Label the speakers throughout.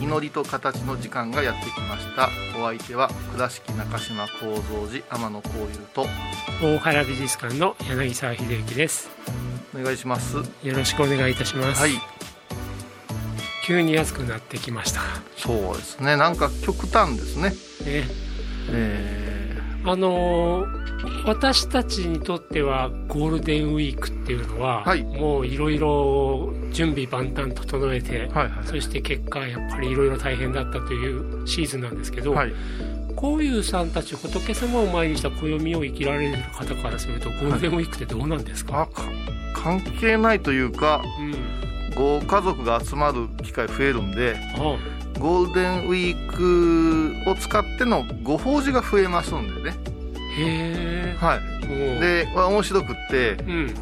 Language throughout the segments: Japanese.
Speaker 1: 祈りと形の時間がやってきました。お相手は倉敷中島幸三寺天野幸雄と
Speaker 2: 大原美術館の柳沢秀幸です。
Speaker 1: お願いします。は
Speaker 2: よろしくお願いいたします、
Speaker 1: い。
Speaker 2: 急に安くなってきました。
Speaker 1: そうですね。なんか極端ですね。
Speaker 2: ね。
Speaker 1: え
Speaker 2: あのー私たちにとってはゴールデンウィークっていうのは、
Speaker 1: はい。
Speaker 2: もういろいろ準備万端整えて、
Speaker 1: ー、はいはい。
Speaker 2: そして結果やっぱりいろいろ大変だったというシーズンなんですけど、
Speaker 1: はい。
Speaker 2: こういうさんたち仏様を前にした暦を生きられる方からするとゴールデンウィークってどうなんですか、
Speaker 1: あか関係ないというか
Speaker 2: うん。
Speaker 1: ご家族が集まる機会増えるんで
Speaker 2: あ
Speaker 1: ゴールデンウィークを使ってのご法事が増えますんでね。
Speaker 2: へ
Speaker 1: はい。
Speaker 2: え
Speaker 1: で面白くって
Speaker 2: うん。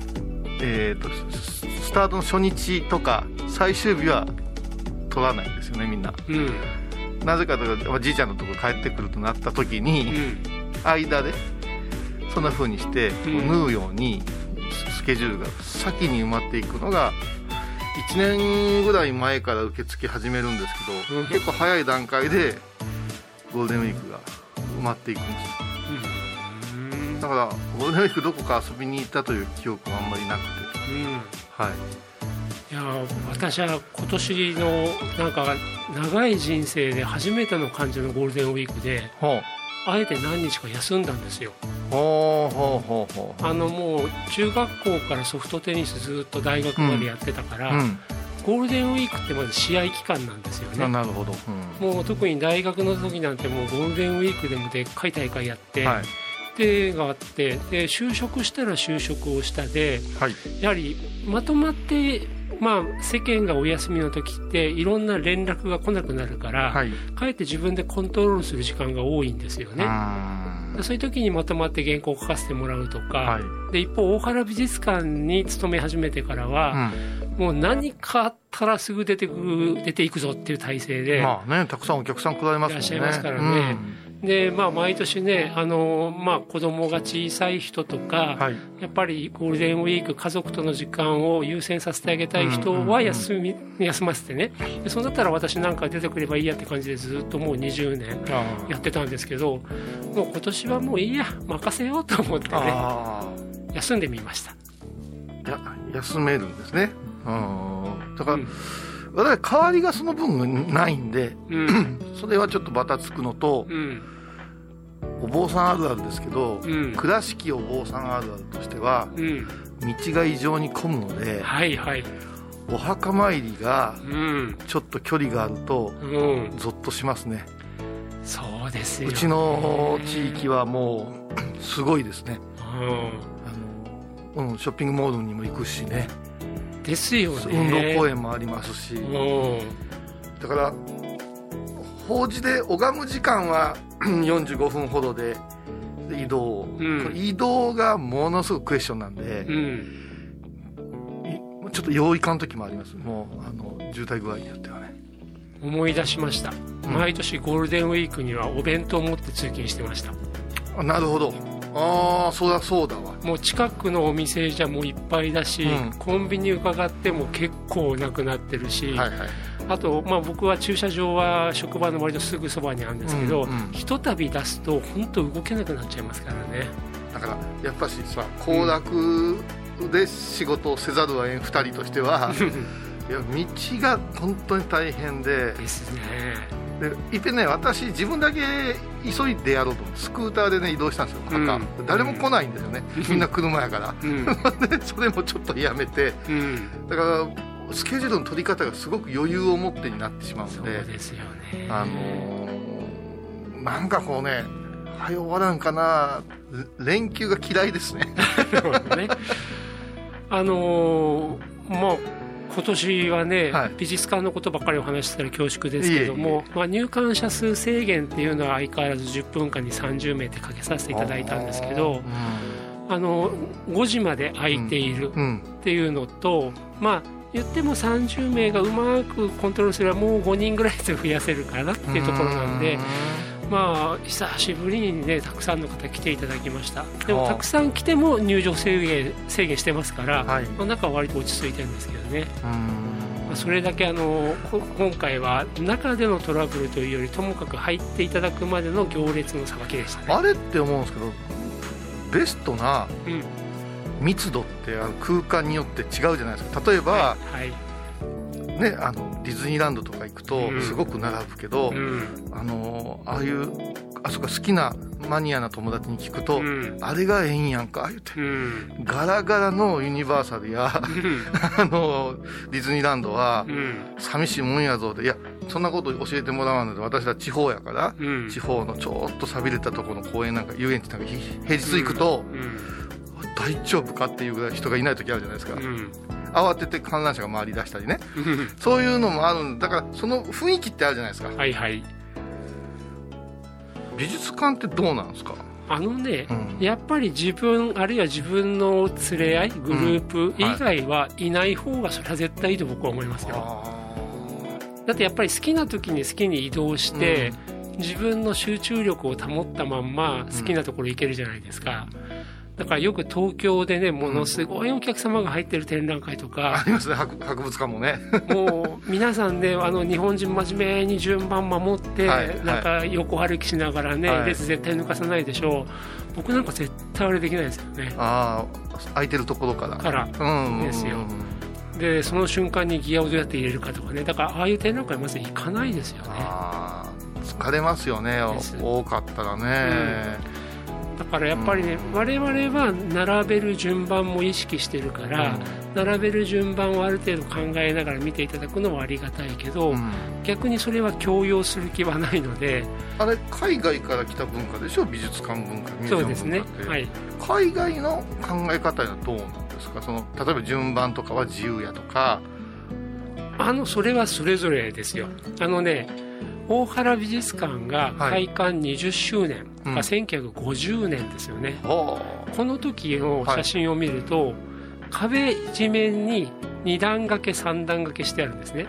Speaker 1: えー、とススタートの初日とか最終日は取らないんですよねみんな。
Speaker 2: うん。
Speaker 1: なぜかというとまあじいちゃんのとこ帰ってくるとなった時
Speaker 2: う
Speaker 1: に
Speaker 2: ん。
Speaker 1: 間でそんな風にして縫うようにススケジュールが先に埋まっていくのが1年ぐらい前から受け付け始めるんですけど、
Speaker 2: うん。
Speaker 1: 結構早い段階でゴールデンウィークが埋まっていくんですよ。
Speaker 2: うん。
Speaker 1: だからゴールデンウィークどこか遊びに行ったという記憶はあんまりなくて。
Speaker 2: うん。
Speaker 1: はい。
Speaker 2: いや私は今年のなんか長い人生で初めての感じのゴールデンウィークで
Speaker 1: ほう。
Speaker 2: あえて何日か休んだんですよ
Speaker 1: ほうほうほうほう。
Speaker 2: あのもう中学校からソフトテニスずっと大学までやってたから、
Speaker 1: うん。
Speaker 2: ゴールデンウィークってまず試合期間なんですよ
Speaker 1: あ
Speaker 2: ね
Speaker 1: なるほど、うん。
Speaker 2: もう特に大学の時なんてもうゴールデンウィークでもでっかい大会やって、
Speaker 1: はい。
Speaker 2: でがあってで就職したら就職をしたで
Speaker 1: はい。
Speaker 2: やはりまとまって、まあ、世間がお休みの時っていろんな連絡が来なくなるから、
Speaker 1: はい。
Speaker 2: かえって自分でコントロールする時間が多いんですよね。そういう時にまとまって原稿を書かせてもらうとか、
Speaker 1: はい。
Speaker 2: で一方大原美術館に勤め始めてからは、もう何かあったらすぐ出てくる出ていくぞっていう体制で、
Speaker 1: まあねたくさんお客さん来られますもんね。
Speaker 2: いらっしゃいますからねでまあ、毎年ねあの、まあ、子供が小さい人とか、
Speaker 1: うんはい。
Speaker 2: やっぱりゴールデンウィーク家族との時間を優先させてあげたい人は休み、休ませてね。でそうなったら私なんか出てくればいいやって感じでずっともう20年
Speaker 1: あ
Speaker 2: やってたんですけどもう今年はもういいや任せようと思ってね
Speaker 1: あ
Speaker 2: 休んでみました、
Speaker 1: 休めるんですね。うん。だから、
Speaker 2: うん
Speaker 1: 私代わりがその分ないんで
Speaker 2: うん。
Speaker 1: それはちょっとバタつくのと
Speaker 2: うん。
Speaker 1: お坊さんあるあるですけど、
Speaker 2: うん。
Speaker 1: 倉敷お坊さんあるあるとしては
Speaker 2: うん。
Speaker 1: 道が異常に混むので
Speaker 2: はいはい。
Speaker 1: お墓参りが
Speaker 2: うん。
Speaker 1: ちょっと距離があると
Speaker 2: うん。
Speaker 1: ゾッとしますね。
Speaker 2: そうです
Speaker 1: うちの地域はもう すごいですね。
Speaker 2: うん。
Speaker 1: あの、うん、ショッピングモールにも行くしね
Speaker 2: ですよね。
Speaker 1: 運動公園もありますし。
Speaker 2: うん。
Speaker 1: だから法事で拝む時間は 45分ほどでで移動、
Speaker 2: ん。
Speaker 1: これ移動がものすごくクエスチョンなんで
Speaker 2: う、ん。
Speaker 1: いちょっと用意感の時もあります。もうあの渋滞具合によってはね。
Speaker 2: 思い出しました、
Speaker 1: うん。
Speaker 2: 毎年ゴールデンウィークにはお弁当を持って通勤してました。
Speaker 1: あなるほどああそりゃそうだわ。
Speaker 2: もう近くのお店じゃもういっぱいだし、
Speaker 1: うん。
Speaker 2: コンビニ伺っても結構なくなってるし、
Speaker 1: はいはい。
Speaker 2: あと、まあ、僕は駐車場は職場の割とすぐそばにあるんですけど、
Speaker 1: うんうん
Speaker 2: ひとたび出すと本当動けなくなっちゃいますからね。
Speaker 1: だからやっぱしさ行楽で仕事をせざるを得ん2人としては、いや道が本当に大変で
Speaker 2: ですね
Speaker 1: でいっぺんね私自分だけ急いでやろうと。スクーターでね移動したんですよ。墓、
Speaker 2: うん。
Speaker 1: 誰も来ないんですよね、みんな車やから。
Speaker 2: うん。
Speaker 1: でそれもちょっとやめて。
Speaker 2: うん。
Speaker 1: だからスケジュールの取り方がすごく余裕を持ってになってしまう
Speaker 2: そう
Speaker 1: ので
Speaker 2: ですよね。
Speaker 1: あのーなんかこうね早終わらんかな。連休が嫌いですね。
Speaker 2: ね。あのーまあ今年はね、
Speaker 1: はい。
Speaker 2: 美術館のことばっかりお話ししたら恐縮ですけどもまあ、入館者数制限っていうのは相変わらず10分間に30名ってかけさせていただいたんですけどあの5時まで空いている
Speaker 1: うん
Speaker 2: っていうのと、まあ言っても30名がうまくコントロールすればもう5人ぐらいで増やせるかなっていうところなんで、まあ久しぶりにねたくさんの方来ていただきました。でもたくさん来ても入場制限制限してますから、
Speaker 1: はい。
Speaker 2: まあ、中は割と落ち着いてるんですけどね、
Speaker 1: うん。
Speaker 2: まあ、それだけあのこ今回は中でのトラブルというよりともかく入っていただくまでの行列のさばきでしたね。
Speaker 1: あれって思うんですけどベストな
Speaker 2: うん。
Speaker 1: 密度ってあの空間によって違うじゃないですか。例えば、
Speaker 2: はい、はい
Speaker 1: ね、あのディズニーランドとか行くと
Speaker 2: うん。
Speaker 1: すごく並ぶけど、
Speaker 2: うん。
Speaker 1: あのああいうあそこ好きなマニアな友達に聞くと、
Speaker 2: うん。
Speaker 1: あれがええんやんか言って。
Speaker 2: うん。
Speaker 1: ガラガラのユニバーサルや あのディズニーランドは
Speaker 2: うん。
Speaker 1: 寂しいもんやぞでいやそんなこと教えてもらわないで私は地方やから、
Speaker 2: うん。
Speaker 1: 地方のちょっと寂れたところの公園なんか遊園地なんかひ平日行くと、
Speaker 2: うん。
Speaker 1: 大丈夫かっていうぐらい人がいない時あるじゃないですか、
Speaker 2: うん
Speaker 1: 慌てて観覧車が回り出したりね。
Speaker 2: うん。
Speaker 1: そういうのもあるんだ。からその雰囲気ってあるじゃないですか。
Speaker 2: はいはい。
Speaker 1: 美術館ってどうなんですか？
Speaker 2: あのね、
Speaker 1: うん。
Speaker 2: やっぱり自分あるいは自分の連れ合いグループ以外はいない方がそれは絶対いいと僕は思いますよ、だってやっぱり好きな時に好きに移動して、自分の集中力を保ったまんま好きなところ行けるじゃないですか、だからよく東京でねものすごいお客様が入ってる展覧会と
Speaker 1: あ
Speaker 2: か、
Speaker 1: りますね。博博物館もね。
Speaker 2: もう皆さんねあの日本人真面目に順番守って、
Speaker 1: はい
Speaker 2: なんか横歩きしながらね、
Speaker 1: はい。
Speaker 2: 列絶対抜かさないでしょう。僕なんか絶対あれできないですよね。
Speaker 1: ああ空いてるところから。
Speaker 2: から。
Speaker 1: うん。
Speaker 2: ですよ。でその瞬間にギアをどうやって入れるかとかね。だからああいう展覧会まず行かないですよね。
Speaker 1: ああ疲れますよね。多かったらね、
Speaker 2: だからやっぱりね、我々は並べる順番も意識してるから、並べる順番をある程度考えながら見ていただくのはありがたいけど、
Speaker 1: うん。
Speaker 2: 逆にそれは強要する気はないので
Speaker 1: あれ海外から来た文化でしょ？美術館文化ミュージアム
Speaker 2: そうですねはい。
Speaker 1: 海外の考え方はどうなんですか？その例えば順番とかは自由やとか。
Speaker 2: あのそれはそれぞれですよ。あのね大原美術館が開館20周年
Speaker 1: うん。
Speaker 2: が1950年ですよね、
Speaker 1: ほ
Speaker 2: この時の写真を見ると、壁一面に2段掛け3段掛けしてあるんですね。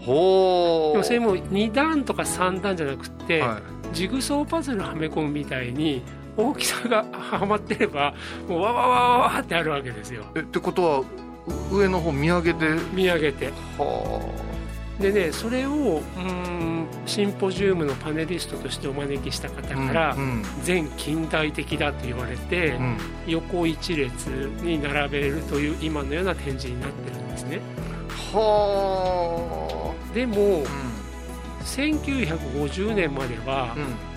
Speaker 1: うほう
Speaker 2: でもそれも2段とか3段じゃなくって、
Speaker 1: はい。
Speaker 2: ジグソーパズルはめ込むみたいに大きさがはまってればもうわわわわわってあるわけですよ。
Speaker 1: えってことはう上の方見上げて？
Speaker 2: 見上げて。
Speaker 1: は
Speaker 2: でねそれをうーんシンポジウムのパネリストとしてお招きした方
Speaker 1: あ
Speaker 2: から、
Speaker 1: うん
Speaker 2: 全近代的だと言われて、
Speaker 1: うん。
Speaker 2: 横一列に並べるという今のような展示になってるんですね。
Speaker 1: は
Speaker 2: でも
Speaker 1: あ
Speaker 2: 1950年までは
Speaker 1: うん。うん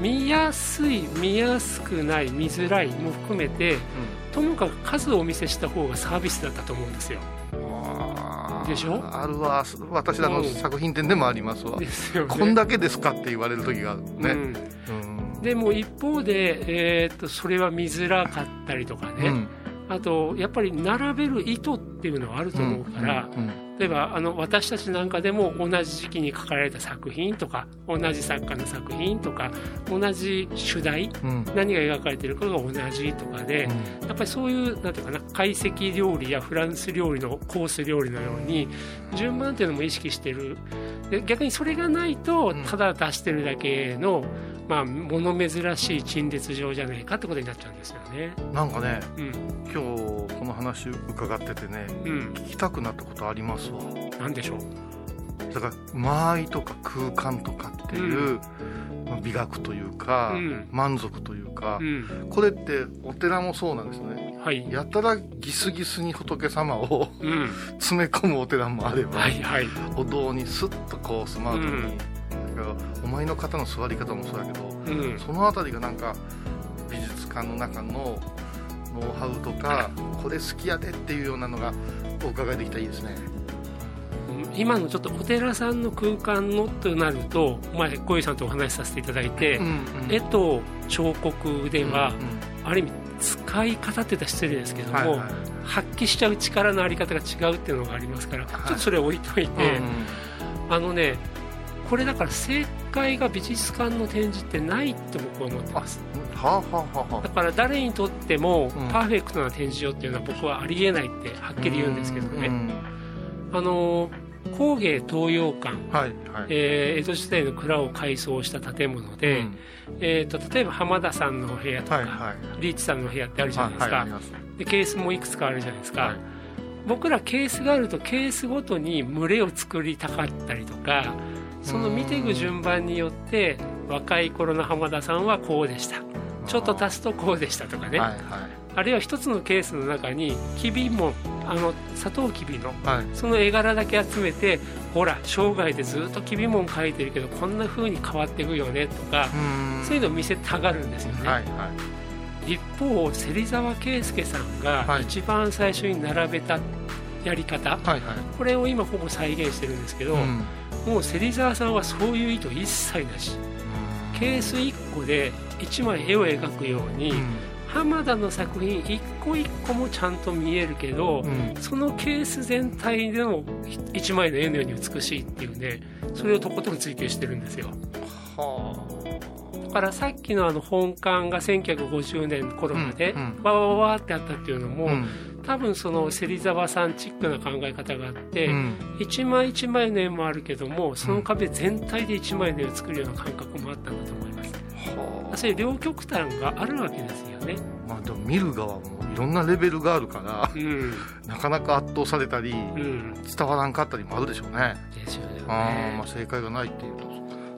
Speaker 2: 見やすい見やすくない見づらいも含めてともかく数をお見せした方がサービスだったと思うんですよでしょ？
Speaker 1: あるわ私らの作品展でもありますわ、
Speaker 2: ですよね。
Speaker 1: こんだけですかって言われる時があるね、
Speaker 2: うん。
Speaker 1: うん。
Speaker 2: でも一方で、えー、とそれは見づらかったりとかね、
Speaker 1: うん。
Speaker 2: あとやっぱり並べる意図っていうのはあると思うから、
Speaker 1: うんうん
Speaker 2: 例えばあの私たちなんかでも同じ時期に書かれた作品とか同じ作家の作品とか同じ主題
Speaker 1: うん。
Speaker 2: 何が描かれてるかが同じとかで、やっぱりそういうなんていうかな懐石料理やフランス料理のコース料理のように順番っていうのも意識してる。で逆にそれがないと
Speaker 1: うん。
Speaker 2: ただ出してるだけの、まあ物珍しい陳列上じゃないかってことになっちゃうんですよね。
Speaker 1: なんかね
Speaker 2: うん。
Speaker 1: 今日この話伺っててね
Speaker 2: うん、
Speaker 1: 聞きたくなったことありますわ。
Speaker 2: なんでしょう？
Speaker 1: だから間合いとか空間とかっていう、まあ美学というか、
Speaker 2: うん。
Speaker 1: 満足というか
Speaker 2: う、ん、
Speaker 1: これってお寺もそうなんですね。
Speaker 2: はい、
Speaker 1: やたらギスギスに仏様を
Speaker 2: うん、
Speaker 1: 詰め込むお寺もあれば、
Speaker 2: はいはい、
Speaker 1: お堂にスッとこうスマートにけどお前の肩の座り方もそうだけど
Speaker 2: うん。
Speaker 1: そのあたりがなんか美術館の中のノウハウとかこれ好きやでっていうようなのがお伺いできたらいいですね。
Speaker 2: 今のちょっとお寺さんの空間のとなると前小遊さんとお話しさせていただいて、
Speaker 1: うん
Speaker 2: 絵と彫刻では、
Speaker 1: うん
Speaker 2: ある意味使い方って言ったら失礼ですけども、
Speaker 1: はいはい
Speaker 2: 発揮しちゃう力のあり方が違うっていうのがありますから、ちょっとそれ置いといて、
Speaker 1: うん。
Speaker 2: あのねこれだから正解が美術館の展示ってないって僕は思ってます。
Speaker 1: はあはあはあ。は
Speaker 2: だから誰にとっても
Speaker 1: うん。
Speaker 2: パーフェクトな展示場っていうのは僕はありえないってはっきり言うんですけどね、
Speaker 1: うん
Speaker 2: あの工芸東洋館。
Speaker 1: はいはい。
Speaker 2: えー江戸時代の蔵を改装した建物で、
Speaker 1: うん。
Speaker 2: えー、と例えば浜田さんの部屋とか、
Speaker 1: はいはい。
Speaker 2: リーチさんの部屋ってあるじゃないですか、
Speaker 1: はいはい
Speaker 2: でケースもいくつかあるじゃないですか、
Speaker 1: はい。
Speaker 2: 僕らケースがあるとケースごとに群れを作りたかったりとかその見ていく順番によって若い頃の浜田さんはこうでした。ちょっと足すとこうでしたとかね、
Speaker 1: はいはい。
Speaker 2: あるいは一つのケースの中にきびもあのサトウキビの
Speaker 1: はい。
Speaker 2: その絵柄だけ集めてほら生涯でずっときびもん描いてるけどこんな風に変わっていくよねとか
Speaker 1: うん。
Speaker 2: そういうのを見せたがるんですよね、
Speaker 1: はいはい。
Speaker 2: 一方芹沢圭介さんが
Speaker 1: はい。
Speaker 2: 一番最初に並べたやり方、
Speaker 1: はいはい。
Speaker 2: これを今ほぼ再現してるんですけど、
Speaker 1: うん
Speaker 2: もう芹沢さんはそういう意図一切なし。ケース1個で1枚絵を描くように、浜田の作品一個一個もちゃんと見えるけど、
Speaker 1: うん。
Speaker 2: そのケース全体でも一枚の絵のように美しいっていうねそれをとことん追求してるんですよ。
Speaker 1: は
Speaker 2: だからさっきのあの本館が1950年頃までわわわわってあったっていうのも、
Speaker 1: あうん
Speaker 2: 多分その芹沢さんチックな考え方があって、
Speaker 1: うん。
Speaker 2: 一枚一枚の絵もあるけどもその壁全体で一枚の絵を作るような感覚もあったんだと思います。
Speaker 1: は
Speaker 2: そういう両極端があるわけですよね。
Speaker 1: あまあでも見る側もいろんなレベルがあるから
Speaker 2: うん。
Speaker 1: なかなか圧倒されたり
Speaker 2: うん。
Speaker 1: 伝わらんかったりもあるでしょうね。
Speaker 2: ですよね。
Speaker 1: ああまあ正解がないっていうと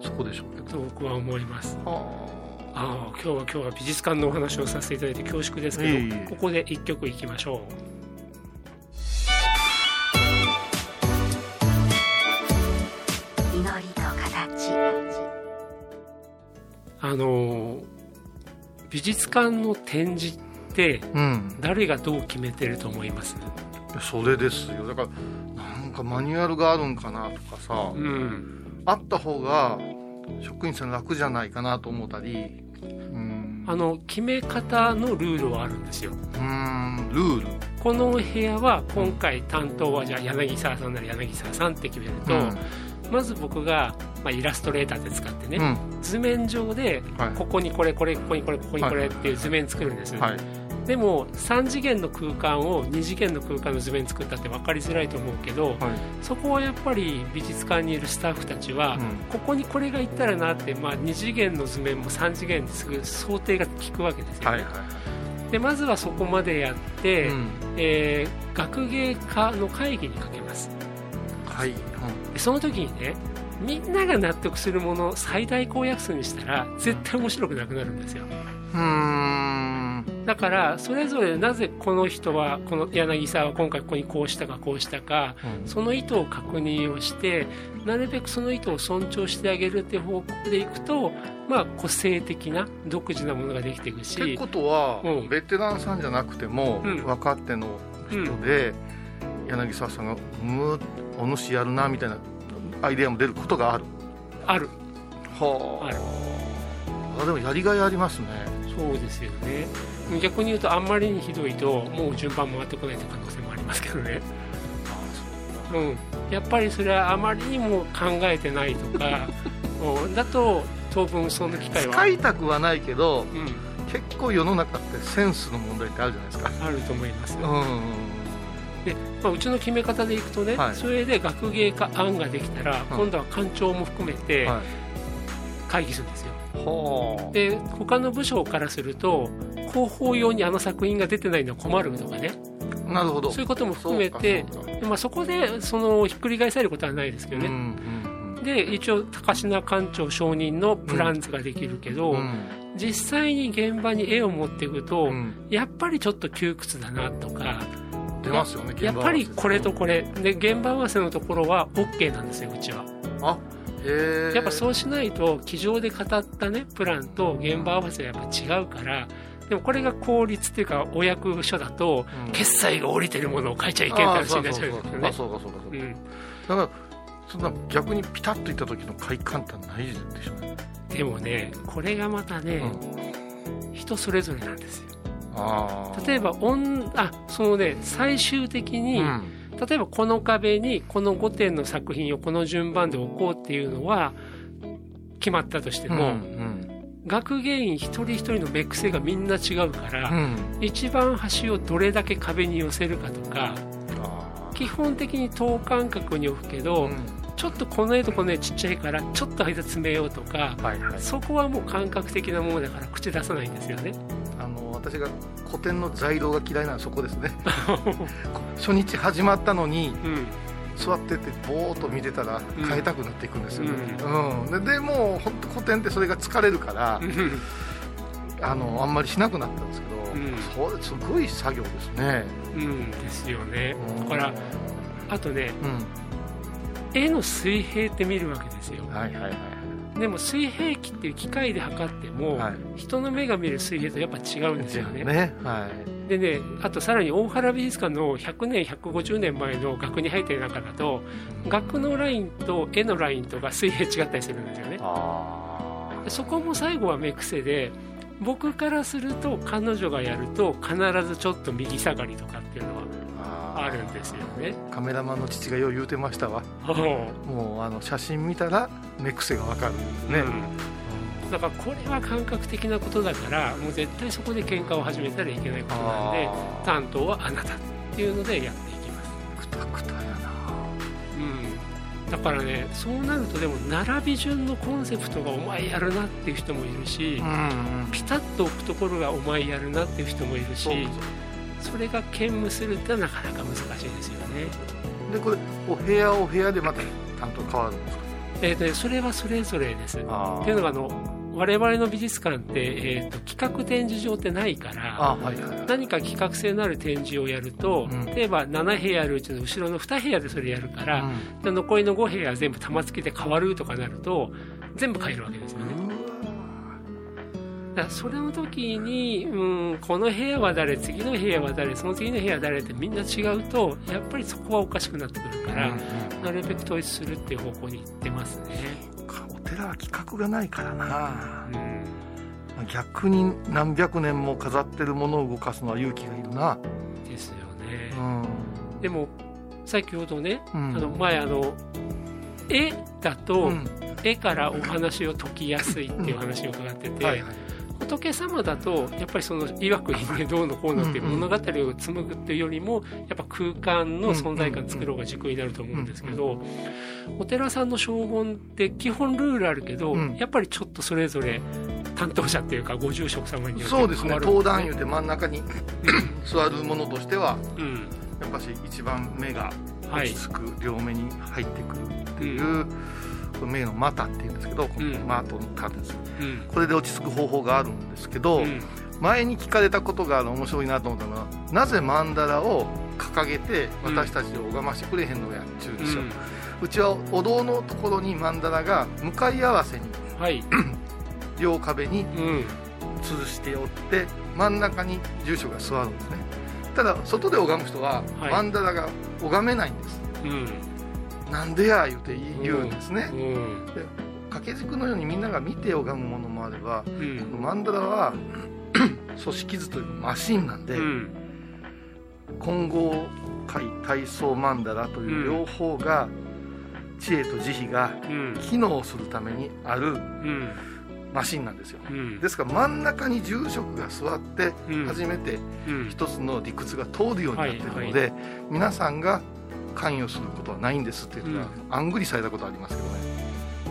Speaker 1: そこでしょうけど。
Speaker 2: と僕は思います。
Speaker 1: は
Speaker 2: ああ今日は今日は美術館のお話をさせていただいて恐縮ですけど、
Speaker 1: いえいえ
Speaker 2: ここで一曲いきましょ
Speaker 3: 祈りと形。
Speaker 2: うあの美術館の展示って誰がどう決めてると思います？
Speaker 1: それですよ。だからなんかマニュアルがあるんかなとかさ。
Speaker 2: うん。
Speaker 1: あった方が職員さん楽じゃないかなと思ったりうん。
Speaker 2: あの決め方のルールはあるんですよ。
Speaker 1: うんルール。
Speaker 2: この部屋は今回担当はじゃあ柳沢さんなら柳沢さんって決めると、
Speaker 1: うん。
Speaker 2: まず僕が、まあ、イラストレーターで使ってね、
Speaker 1: うん。
Speaker 2: 図面上で
Speaker 1: はい。
Speaker 2: ここにこれこれここにこれここにこれ
Speaker 1: はい
Speaker 2: っていう図面作るんです、
Speaker 1: はい
Speaker 2: でも3次元の空間を2次元の空間の図面作ったって分かりづらいと思うけど
Speaker 1: はい。
Speaker 2: そこはやっぱり美術館にいるスタッフたちは、
Speaker 1: うん。
Speaker 2: ここにこれがいったらなって、まあ、2次元の図面も3次元ですぐ想定が効くわけですよ、ね。
Speaker 1: はいは
Speaker 2: でまずはそこまでやって、
Speaker 1: いうん。
Speaker 2: えー学芸家の会議にかけます。
Speaker 1: はい。
Speaker 2: でその時にねみんなが納得するものを最大公約数にしたら絶対面白くなくなるんですよ。
Speaker 1: うん
Speaker 2: だからそれぞれなぜこの人はこの柳沢は今回ここにこうしたかこうしたか
Speaker 1: うん。
Speaker 2: その意図を確認をしてなるべくその意図を尊重してあげるっていう方向でいくとまあ個性的な独自なものができていく
Speaker 1: って
Speaker 2: し
Speaker 1: ことは、
Speaker 2: うん。
Speaker 1: ベテランさんじゃなくても、
Speaker 2: うん。
Speaker 1: 若手の人で、柳沢さんが「むお主やるな」みたいなアイデアも出ることがある。
Speaker 2: ある。
Speaker 1: は
Speaker 2: ある。
Speaker 1: あでもやりがいありますね。
Speaker 2: そうですよね逆に言うとあんまりにひどいともう順番回ってこないという可能性もありますけどね。うん、やっぱりそれはあまりにも考えてないとか うん。だと当分その機会は、
Speaker 1: 使いたくはないけど
Speaker 2: うん、
Speaker 1: 結構世の中ってセンスの問題ってあるじゃないですか。
Speaker 2: あると思いますよ、
Speaker 1: うん
Speaker 2: でまあ、うちの決め方でいくとね、
Speaker 1: はい。
Speaker 2: それで学芸家案ができたら、今度は官庁も含めて
Speaker 1: はい。
Speaker 2: 会議するんですよ。
Speaker 1: は
Speaker 2: で他の部署からすると広報用にあの作品が出てないのは困るとかね。
Speaker 1: あなるほど。
Speaker 2: そういうことも含めて
Speaker 1: そ
Speaker 2: まあ、そこでそのひっくり返されることはないですけどね、
Speaker 1: うんうん
Speaker 2: で一応高階館長承認のプラン図ができるけど、
Speaker 1: うん。
Speaker 2: 実際に現場に絵を持っていくと、
Speaker 1: うん。
Speaker 2: やっぱりちょっと窮屈だなとか
Speaker 1: 出ますよね
Speaker 2: やっぱりこれとこれ。で現場合わせのところは OK なんですようちは。
Speaker 1: あへえ
Speaker 2: やっぱそうしないと机上で語ったねプランと現場合わせがやっぱ違うからでもこれが効率っていうかお役所だと、
Speaker 1: うん。
Speaker 2: 決済が降りてるものを書いちゃいけんって話になっちゃうんですよね。
Speaker 1: あそうかそうかそうか
Speaker 2: うん。
Speaker 1: だからそんな逆にピタッといった時の快感ってないでしょうね、
Speaker 2: でもねこれがまたね、
Speaker 1: うん。
Speaker 2: 人それぞれなんですよ。
Speaker 1: ああ
Speaker 2: 例えばおんあそのね最終的に、
Speaker 1: うん。
Speaker 2: 例えばこの壁にこの5点の作品をこの順番で置こうっていうのは決まったとしても、
Speaker 1: うん
Speaker 2: 学芸員一人一人の目癖がみんな違うから、
Speaker 1: うん。
Speaker 2: 一番端をどれだけ壁に寄せるかとか
Speaker 1: あ
Speaker 2: 基本的に等間隔に置くけど、
Speaker 1: ーうん。
Speaker 2: ちょっとこの絵とこの絵ちっちゃいからちょっと間詰めようとか
Speaker 1: はいはい。
Speaker 2: そこはもう感覚的なものだから口出さないんですよね。
Speaker 1: あの私が古典の材料が嫌いなのはそこですね。初日始まったのに
Speaker 2: うん
Speaker 1: 座っててぼーっと見てたら
Speaker 2: うん。
Speaker 1: 変えたくなっていくんですよ。ね、
Speaker 2: う
Speaker 1: うん。ででもう本当古典ってそれが疲れるからあのあんまりしなくなったんですけど、それすごい作業ですね、
Speaker 2: うん。ですよね。
Speaker 1: うん。
Speaker 2: だからあとね
Speaker 1: うん、
Speaker 2: 絵の水平って見るわけですよ。
Speaker 1: はいはいはい。
Speaker 2: でも水平器っていう機械で測っても、
Speaker 1: はい。
Speaker 2: 人の目が見る水平とやっぱ違うんですよね。
Speaker 1: ね。はい
Speaker 2: でねあとさらに大原美術館の100年150年前の額に入ってる中だと額のラインと絵のラインとか水平違ったりするんですよね。そこも最後は目癖で僕からすると彼女がやると必ずちょっと右下がりとかっていうのは
Speaker 1: あ
Speaker 2: あるんですよね。
Speaker 1: カメラマンの父がよう言うてましたわ。もうあの写真見たら目癖がわかる。んですね、
Speaker 2: うんだからこれは感覚的なことだからもう絶対そこで喧嘩を始めたらいけないことなんで
Speaker 1: あ
Speaker 2: 担当はあなたっていうのでやっていきます。
Speaker 1: ーくたくたやな。
Speaker 2: うん。だからねそうなるとでも並び順のコンセプトがお前やるなっていう人もいるし、
Speaker 1: うん
Speaker 2: ピタッと置くところがお前やるなっていう人もいるし
Speaker 1: そ
Speaker 2: れが兼務するってなかなか難しいですよね。
Speaker 1: でこれお部屋お部屋でまた担当変わるんですか？
Speaker 2: えーとねそれはそれぞれです。っていうのがあの我々の美術館って、えーと企画展示場ってないから
Speaker 1: あはいはいはい。
Speaker 2: 何か企画性のある展示をやると、
Speaker 1: うん。
Speaker 2: 例えば7部屋あるうちの後ろの2部屋でそれやるから、
Speaker 1: うん。
Speaker 2: で残りの5部屋全部玉突きで変わるとかなると全部変えるわけですよね。だそれの時に、うん、この部屋は誰次の部屋は誰その次の部屋は誰ってみんな違うとやっぱりそこはおかしくなってくるから、
Speaker 1: うん。
Speaker 2: なるべく統一するっていう方向に行ってますね、
Speaker 1: 寺は企画がないからな。
Speaker 2: うん、
Speaker 1: 逆に何百年も飾ってるものを動かすのは勇気がいるな。
Speaker 2: ですよ
Speaker 1: う
Speaker 2: ね、
Speaker 1: ん。
Speaker 2: でも先ほどね、
Speaker 1: うん。
Speaker 2: あの前あの絵だと、
Speaker 1: うん。
Speaker 2: 絵からお話を解きやすいっていう話を伺ってて、
Speaker 1: はいはい
Speaker 2: 仏様だとやっぱりそのいわく因縁どうのこうのっていう物語を紡ぐっていうよりもやっぱ空間の存在感作ろうが軸になると思うんですけどお寺さんの荘厳って基本ルールあるけど、
Speaker 1: うん。
Speaker 2: やっぱりちょっとそれぞれ担当者っていうかご住職様によって
Speaker 1: そうですね。登壇いうて真ん中に 座るものとしては
Speaker 2: うん。
Speaker 1: やっぱし一番目が
Speaker 2: はい。
Speaker 1: 落ち着く、両目に入ってくるっていう、目の股っていうんですけどこの
Speaker 2: うん。
Speaker 1: マートのタです。
Speaker 2: うん。
Speaker 1: これで落ち着く方法があるんですけど、
Speaker 2: うん。
Speaker 1: 前に聞かれたことがあの面白いなと思ったのはなぜ曼荼羅を掲げて私たちを拝ましてくれへんのやっちゅうでしょ、うちはお堂のところに曼荼羅が向かい合わせに
Speaker 2: はい、
Speaker 1: 両壁に
Speaker 2: うん。
Speaker 1: 吊るしておって真ん中に住所が座るんですね。ただ外で拝む人は
Speaker 2: はい。
Speaker 1: 曼荼羅が拝めないんです、
Speaker 2: うん
Speaker 1: なんでや言うて言うんですね、
Speaker 2: うん。
Speaker 1: 掛け軸のようにみんなが見て拝むものもあれば
Speaker 2: うん。
Speaker 1: 曼荼羅は 組織図というマシンなんで、
Speaker 2: うん。
Speaker 1: 混合界体操曼荼羅という両方が、知恵と慈悲が
Speaker 2: うん。
Speaker 1: 機能するためにある
Speaker 2: うん。
Speaker 1: マシンなんですよ。
Speaker 2: うん。
Speaker 1: ですから真ん中に住職が座って
Speaker 2: うん。
Speaker 1: 初めて
Speaker 2: うん
Speaker 1: 一つの理屈が通るようになっているので、
Speaker 2: はい。
Speaker 1: 皆さんが関与することはないんですっていうのが、
Speaker 2: う
Speaker 1: あんぐりされたことありますけど。ね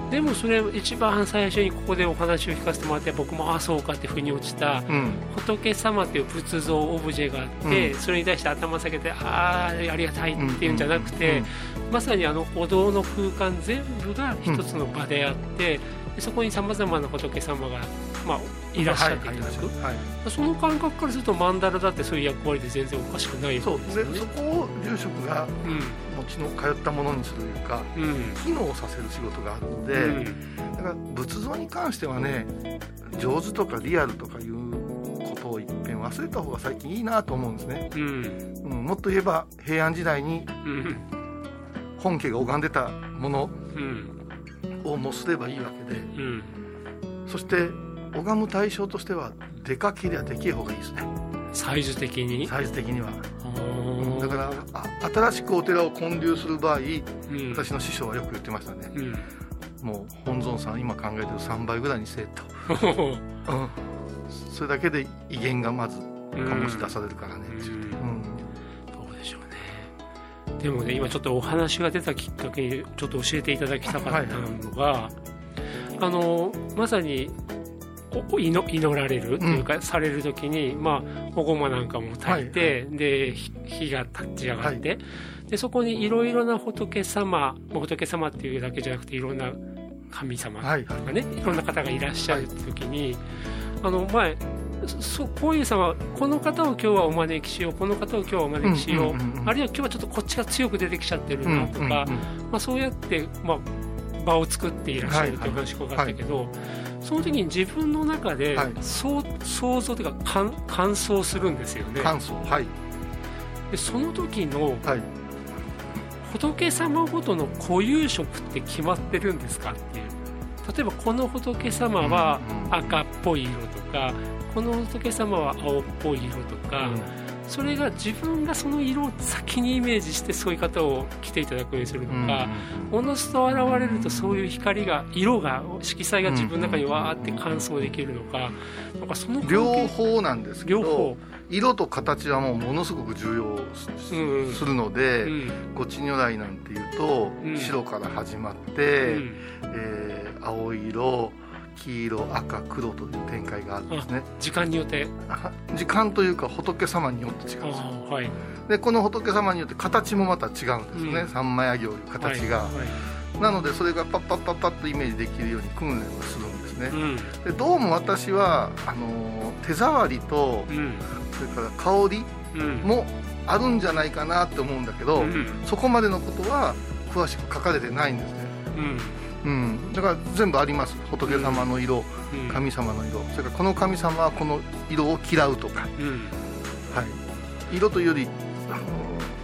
Speaker 2: でもそれ一番最初にここでお話を聞かせてもらって僕もああそうかって腑に落ちた
Speaker 1: うん。
Speaker 2: 仏様という仏像オブジェがあって、
Speaker 1: うん。
Speaker 2: それに対して頭下げてああありがたいっていうんじゃなくて、
Speaker 1: うん。
Speaker 2: まさにあのお堂の空間全部が一つの場であって、でそこにさまざまな仏様が、まあ、いらっしゃっていただく、
Speaker 1: はい。
Speaker 2: その感覚からすると曼荼羅だってそういう役割で全然おかしくない
Speaker 1: そう
Speaker 2: ですよね。
Speaker 1: でそこを住職が
Speaker 2: うん
Speaker 1: ちの通ったものにするというか
Speaker 2: うん。
Speaker 1: 機能させる仕事があるので、
Speaker 2: うん。
Speaker 1: だから仏像に関してはね上手とかリアルとかいうことを一遍忘れた方が最近いいなと思うんですね、
Speaker 2: うん。
Speaker 1: うん、もっと言えば平安時代に
Speaker 2: うん
Speaker 1: 本家が拝んでたもの
Speaker 2: うん。
Speaker 1: を模すればいいわけで
Speaker 2: うん。
Speaker 1: そして拝む対象としてはでかけりゃでけえ方がいいですね。
Speaker 2: サイズ的に？
Speaker 1: サイズ的にはだからあ新しくお寺を建立する場合
Speaker 2: うん。
Speaker 1: 私の師匠はよく言ってましたね。
Speaker 2: うん。
Speaker 1: もう本尊さん今考えてる3倍ぐらいにせえと、うん、それだけで威厳がまず醸し出されるからね、
Speaker 2: うん。
Speaker 1: うん。
Speaker 2: どうでしょうね。でもね今ちょっとお話が出たきっかけにちょっと教えていただきたかったのが、あのまさに祈祈られるというか、される時にまあおごまなんかも炊いて、でひ火が立ち上がって、でそこにいろいろな仏様まあ仏様っていうだけじゃなくていろんな神様
Speaker 1: はい
Speaker 2: とかね、いろんな方がいらっしゃる時に、あの前そこういうさんはこの方を今日はお招きしようこの方を今日はお招きしよう,、
Speaker 1: うんうんうんうん
Speaker 2: あるいは今日はちょっとこっちが強く出てきちゃってる
Speaker 1: うん
Speaker 2: なとか、
Speaker 1: うんうん
Speaker 2: まあ、そうやって、まあ、場を作っていらっしゃるという話があったけど、その時に自分の中で、
Speaker 1: はい。
Speaker 2: 想像というか感感想するんですよね。
Speaker 1: 感想はい。
Speaker 2: でその時の
Speaker 1: はい。
Speaker 2: 仏様ごとの固有色って決まってるんですかっていう。例えばこの仏様は
Speaker 1: うんうん。
Speaker 2: 赤っぽい色とかこの仏様は青っぽい色とか、それが自分がその色を先にイメージしてそういう方を来ていただくようにするのか、おのずと現れるとそういう光が色が色彩が自分の中にわーって乾燥できるのかなんかその
Speaker 1: 両方なんですけ
Speaker 2: 両方。
Speaker 1: ど色と形はもうものすごく重要す,、るので、
Speaker 2: うん。
Speaker 1: ごち如来なんていうと、
Speaker 2: うん。
Speaker 1: 白から始まって、
Speaker 2: うん。
Speaker 1: えー青色黄色赤黒という展開があるんですね。
Speaker 2: 時間によって。
Speaker 1: あ時間というか仏様によって違うんです。
Speaker 2: はい。
Speaker 1: でこの仏様によって形もまた違うんですね、
Speaker 2: うん。
Speaker 1: 三枚揚げという形が、
Speaker 2: はいはい。
Speaker 1: なのでそれがパッパッパッパッとイメージできるように訓練をするんですね、
Speaker 2: うん。
Speaker 1: でどうも私はあのー手触りと
Speaker 2: うん。
Speaker 1: それから香り
Speaker 2: うん。
Speaker 1: もあるんじゃないかなって思うんだけど、
Speaker 2: うん。
Speaker 1: そこまでのことは詳しく書かれてないんですね、
Speaker 2: うん。
Speaker 1: うん、だから全部あります。仏様の色、
Speaker 2: うん。
Speaker 1: 神様の色。それからこの神様はこの色を嫌うとか、
Speaker 2: うん。
Speaker 1: はい、色というよりあの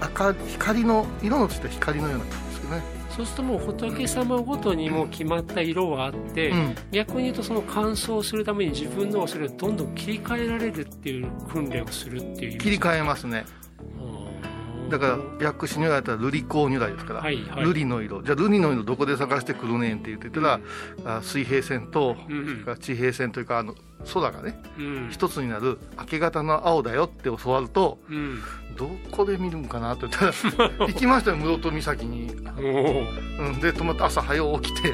Speaker 1: 赤光の色のついた光のような感じですけどね、
Speaker 2: そうするともう仏様ごとにも決まった色はあって、
Speaker 1: うん。
Speaker 2: 逆に言うとその乾燥するために自分のをそれをどんどん切り替えられるっていう訓練をするっていう
Speaker 1: 切り替えますねだから薬師如来だったら瑠璃光如来ですから、
Speaker 2: はいはい。
Speaker 1: 瑠璃の色。じゃあ瑠璃の色どこで探してくるねんって言ってたら、あ水平線と、
Speaker 2: うん
Speaker 1: それから地平線というかあの空がね
Speaker 2: うん。
Speaker 1: 一つになる明け方の青だよって教わると
Speaker 2: うん。
Speaker 1: どこで見るんかなって言ったら 行きましたよ室戸岬に、うん、で泊まって朝早起きて。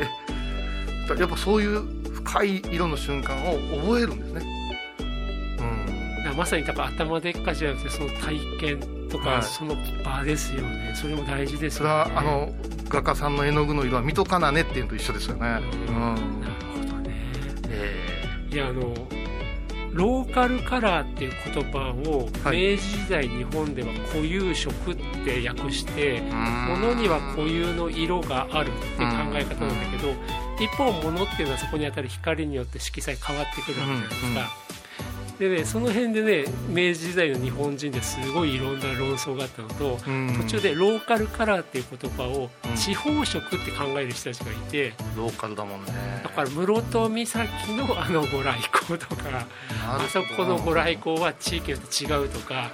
Speaker 1: やっぱそういう深い色の瞬間を覚えるんですね。うん。
Speaker 2: まさにだから頭でっかじゃなくてその体験とか、
Speaker 1: はい。
Speaker 2: その場ですよね。それも大事です
Speaker 1: それはあの画家さんの絵の具の色は見とかなねっていうのと一緒ですよね。うん。
Speaker 2: なるほどね。
Speaker 1: え
Speaker 2: いやあのローカルカラーっていう言葉を
Speaker 1: はい。
Speaker 2: 明治時代日本では固有色って訳して
Speaker 1: え
Speaker 2: 物には固有の色があるって考え方なんだけど一方物っていうのはそこに当たる光によって色彩変わってくるわけじゃないですか。でねその辺でね明治時代の日本人ですごいいろんな論争があったのと途中でローカルカラーっていう言葉を
Speaker 1: うん。
Speaker 2: 地方色って考える人たちがいて
Speaker 1: ローカルだもんね。
Speaker 2: だから室戸岬のあのご来光とかあそこのご来光は地域によって違うとか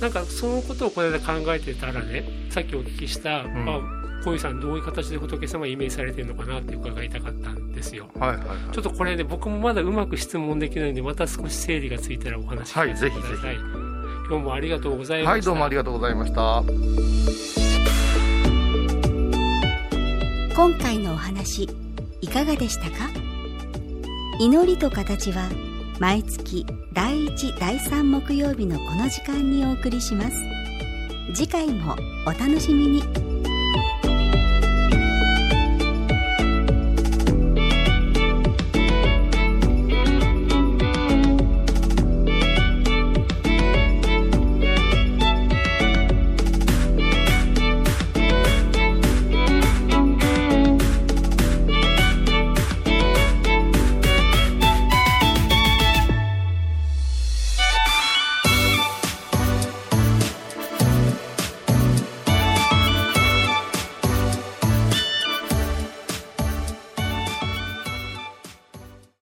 Speaker 2: なんかそのことをこれで考えてたらねさっきお聞きした、
Speaker 1: ん。
Speaker 2: まあ、小井さんどういう形で仏様をイメージされてるのかなって伺いたかったんですよ。
Speaker 1: はいはいはい。
Speaker 2: ちょっとこれね僕もまだうまく質問できないんでまた少し整理がついたらお話しさせてください、
Speaker 1: はいぜ
Speaker 2: 今日もありがとうございました、
Speaker 1: はいどうもありがとうございました。
Speaker 3: 今回のお話いかがでしたか？祈りと形は毎月第1第3木曜日のこの時間にお送りします。次回もお楽しみに